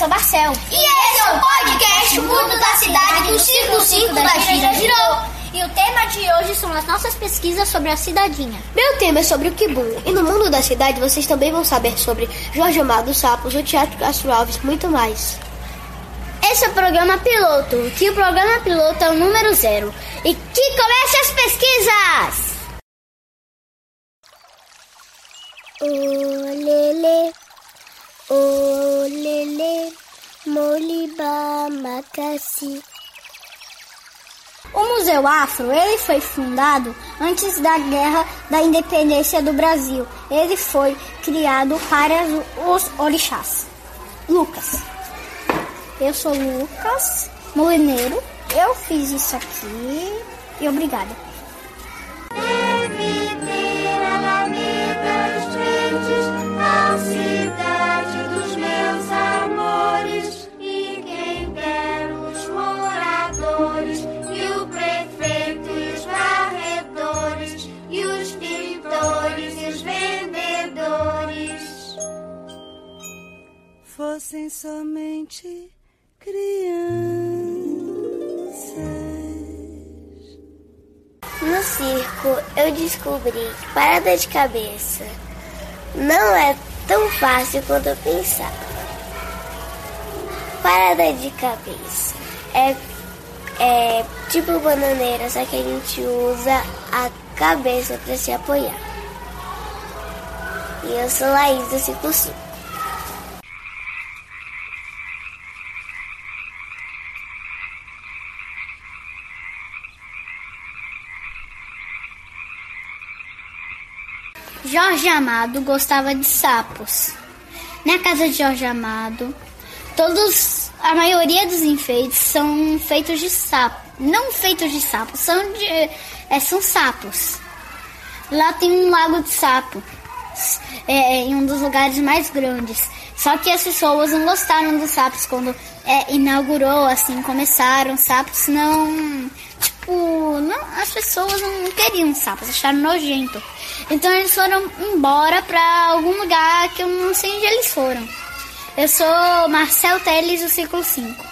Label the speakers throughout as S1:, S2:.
S1: sou Marcel.
S2: E esse é o podcast Mundo da Cidade do Ciclo 5 da Gira Girou.
S1: E o tema de hoje são as nossas pesquisas sobre a cidadinha.
S3: Meu tema é sobre o Kibum. E no mundo da cidade vocês também vão saber sobre Jorge Amado, Sapos, o Teatro Castro Alves, muito mais.
S1: Esse é o programa piloto, que o programa piloto é o número zero. E que comece as pesquisas!
S4: Olele, olele, moliba macassi.
S1: O Museu Afro, ele foi fundado antes da Guerra da Independência do Brasil. Ele foi criado para os orixás. Lucas. Eu sou Lucas Molineiro. Eu fiz isso aqui e obrigada.
S5: Somente crianças.
S4: No circo, eu descobri que parada de cabeça não é tão fácil quanto eu pensava. Parada de cabeça é, é tipo bananeira, só que a gente usa a cabeça para se apoiar. E eu sou Laís do Ciclo 5.
S1: Jorge Amado gostava de sapos. Na casa de Jorge Amado, todos, a maioria dos enfeites são feitos de sapo. Não feitos de sapo, são, de, é, são sapos. Lá tem um lago de sapo, é, em um dos lugares mais grandes. Só que as pessoas não gostaram dos sapos quando é, inaugurou, assim, começaram. Sapos não. Tipo, não, as pessoas não queriam sapos, acharam nojento. Então eles foram embora para algum lugar que eu não sei onde eles foram. Eu sou Marcel Teles do ciclo 5.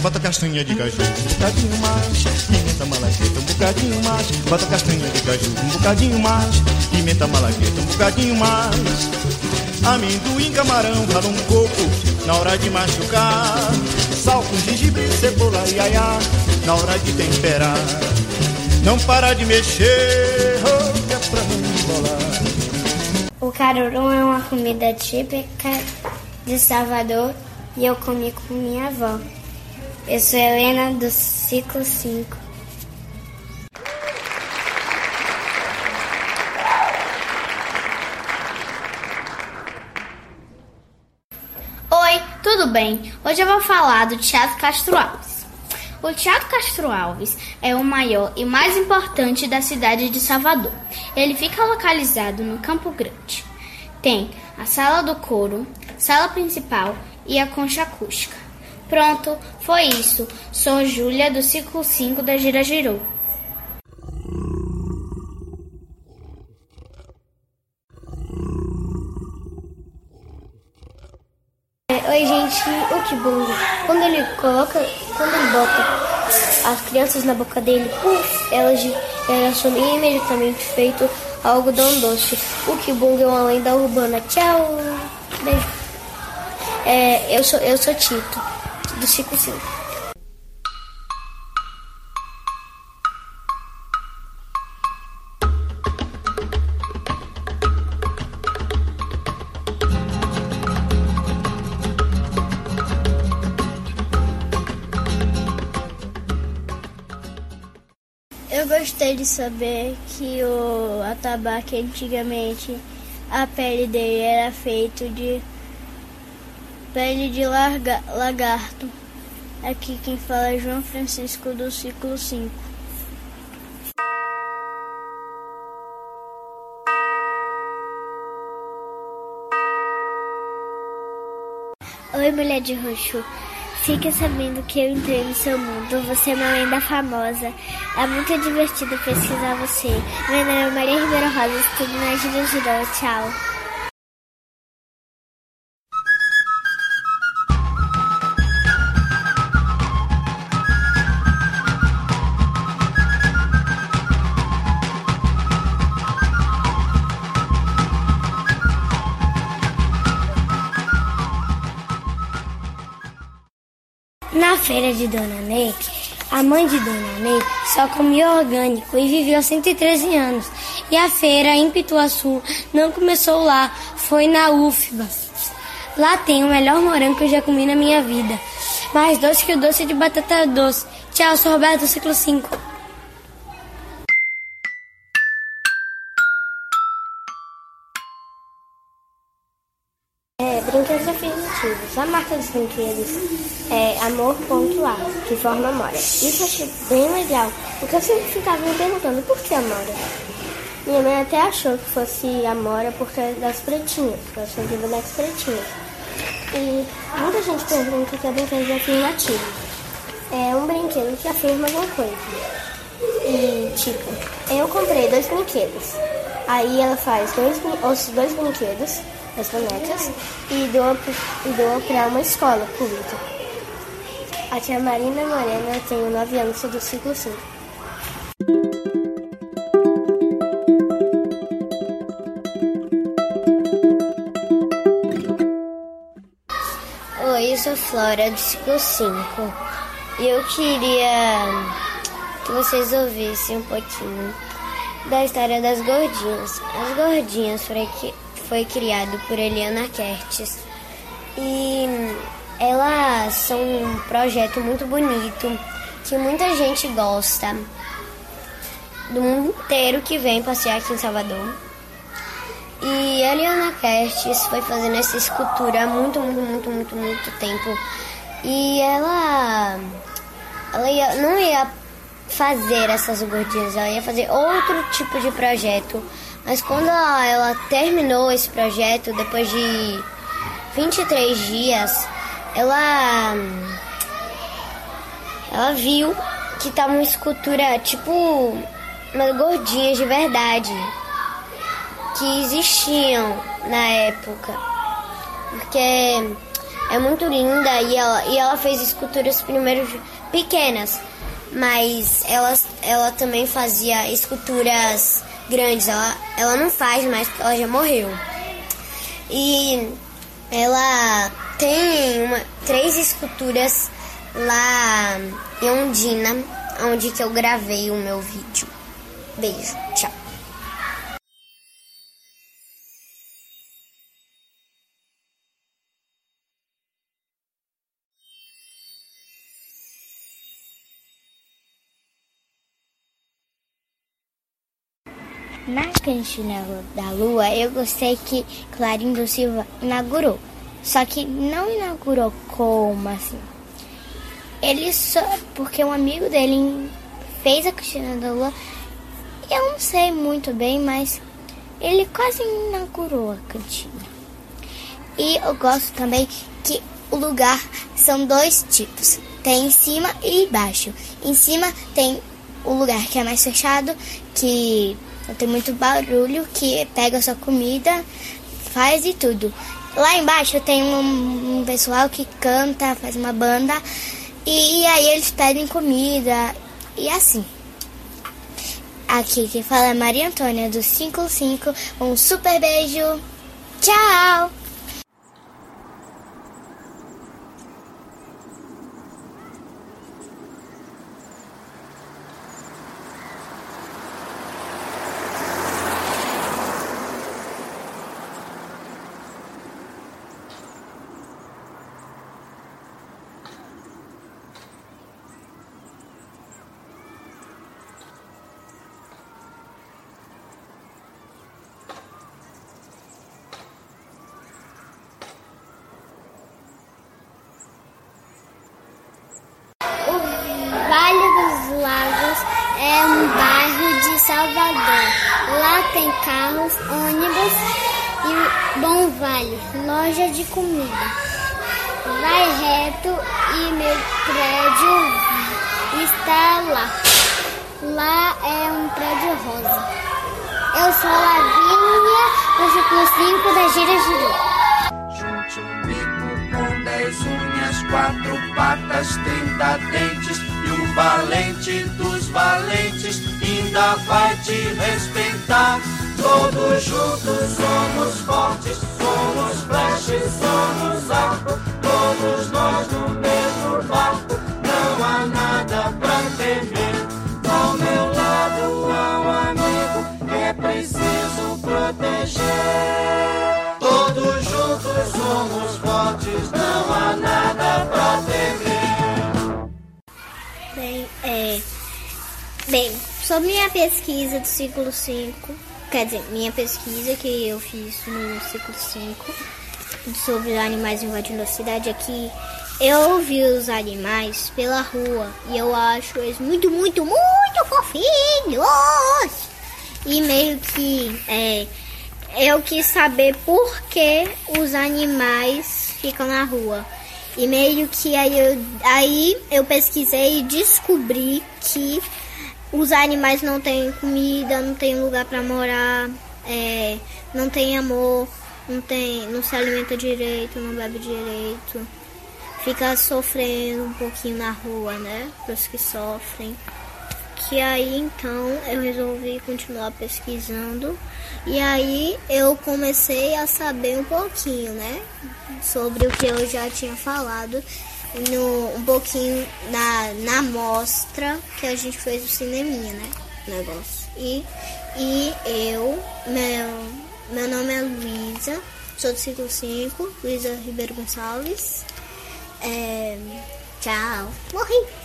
S6: Bota castanha de caju, um bocadinho mais, pimenta malagueta, um bocadinho mais. Bota castanha de caju, um bocadinho mais, pimenta malagueta, um bocadinho mais. Amendoim, camarão, rala um coco, na hora de machucar. Sal com gengibre, cebola e aiá, na hora de temperar. Não para de mexer, oh, que é pra não embolar.
S4: O caruru é uma comida típica de Salvador e eu comi com minha avó. Eu sou Helena do ciclo 5.
S1: Tudo bem? Hoje eu vou falar do Teatro Castro Alves. O Teatro Castro Alves é o maior e mais importante da cidade de Salvador. Ele fica localizado no Campo Grande. Tem a sala do coro, sala principal e a concha acústica. Pronto, foi isso. Sou Júlia do ciclo 5 da Gira Girou.
S3: É, oi, gente, o que bom. Quando ele coloca, quando ele bota as crianças na boca dele, elas, elas somem imediatamente feito algodão doce. O que bom é uma lenda urbana. Tchau. Beijo. É, eu sou eu sou Tito do
S4: 55. Gostei de saber que o atabaque antigamente a pele dele era feito de pele de larga, lagarto. Aqui quem fala é João Francisco do ciclo 5. Oi, mulher de roxo. Fique sabendo que eu entrei no seu mundo. Você é uma lenda famosa. É muito divertido pesquisar você. Meu nome é Maria Ribeiro Rosa, estudo na Gira Girou. Tchau.
S3: Na feira de Dona Ney, a mãe de Dona Ney só comia orgânico e viveu 113 anos. E a feira em Pituaçu não começou lá, foi na UFBA. Lá tem o melhor morango que eu já comi na minha vida. Mais doce que o doce de batata doce. Tchau, sou Roberto, ciclo 5. Brinquedos afirmativos. A marca dos brinquedos é amor.a, que forma Amora. Isso eu achei bem legal, porque eu sempre ficava me perguntando por que Amora. Minha mãe até achou que fosse Amora porque das pretinhas, porque eu sempre bonecos pretinhos. E muita gente pergunta o que é brinquedos afirmativos. É um brinquedo que afirma alguma coisa. E, tipo, eu comprei dois brinquedos. Aí ela faz dois, os dois brinquedos as bonecas e doa, e doa para uma escola pública. A tia Marina Morena tem 9 anos, sou do ciclo 5.
S5: Oi, eu sou Flora, do ciclo 5. E eu queria que vocês ouvissem um pouquinho da história das gordinhas. As gordinhas foram foi criado por Eliana Kertes. E elas são um projeto muito bonito que muita gente gosta do mundo inteiro que vem passear aqui em Salvador. E a Eliana Kertes foi fazendo essa escultura há muito, muito, muito, muito, muito tempo. E ela, ela ia, não ia fazer essas gordinhas, ela ia fazer outro tipo de projeto mas quando ela, terminou esse projeto, depois de 23 dias, ela ela viu que tava uma escultura tipo umas gordinhas de verdade que existiam na época. Porque é muito linda e ela, e ela fez esculturas primeiro pequenas, mas ela, ela também fazia esculturas grandes. Ela, ela não faz mais porque ela já morreu. E ela tem uma, três esculturas lá em Ondina, onde que eu gravei o meu vídeo. Beijo, tchau.
S1: Cantina da Lua, eu gostei que Clarindo Silva inaugurou. Só que não inaugurou como assim. Ele só. Porque um amigo dele fez a Cantina da Lua. Eu não sei muito bem, mas ele quase inaugurou a cantina. E eu gosto também que o lugar são dois tipos. Tem em cima e embaixo. Em cima tem o lugar que é mais fechado, que tem muito barulho que pega sua comida, faz e tudo. Lá embaixo tem um, um pessoal que canta, faz uma banda e, e aí eles pedem comida e assim. Aqui quem fala é Maria Antônia do 55. Um super beijo. Tchau!
S4: é um bairro de Salvador. Lá tem carros, ônibus e Bom Vale, loja de comida. Vai reto e meu prédio está lá. Lá é um prédio rosa. Eu sou a Lavínia, do ciclo 5 da Gira Girou.
S7: Junte um bico com dez unhas, quatro patas, trinta dentes o valente dos valentes ainda vai te respeitar. Todos juntos somos fortes, somos flash, somos arco,
S4: sobre minha pesquisa do ciclo 5, quer dizer, minha pesquisa que eu fiz no ciclo 5 sobre animais invadindo a cidade aqui, eu vi os animais pela rua e eu acho eles muito, muito, muito fofinhos. E meio que é, eu quis saber por que os animais ficam na rua. E meio que aí eu, aí eu pesquisei e descobri que os animais não têm comida, não têm lugar para morar, é, não tem amor, não tem, não se alimenta direito, não bebe direito, fica sofrendo um pouquinho na rua, né? Para os que sofrem. Que aí então eu resolvi continuar pesquisando e aí eu comecei a saber um pouquinho, né? Sobre o que eu já tinha falado no, um pouquinho na, na mostra que a gente fez no cineminha, né? Negócio. E, e eu, meu, meu nome é Luísa, sou do ciclo 5, Luísa Ribeiro Gonçalves. É, tchau. Morri.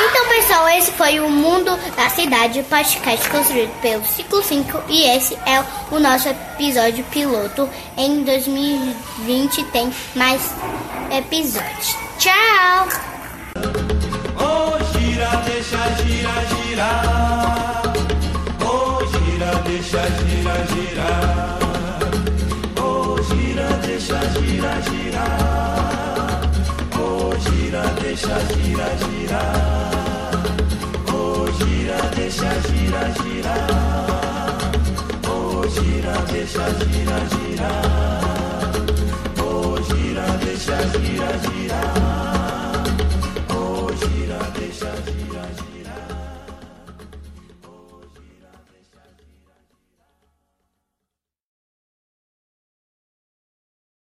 S3: Então, pessoal, esse foi o Mundo da Cidade podcast construído pelo Ciclo 5 e esse é o nosso episódio piloto. Em 2020 tem mais episódios. Tchau!
S7: Oh, gira, deixa, gira, girar. Oh, gira, deixa, gira, girar. Oh, gira, deixa, gira, girar. Oh, gira, deixa, gira, girar. Oh, gira, deixa, gira, girar. Oh, gira, deixa, gira, girar.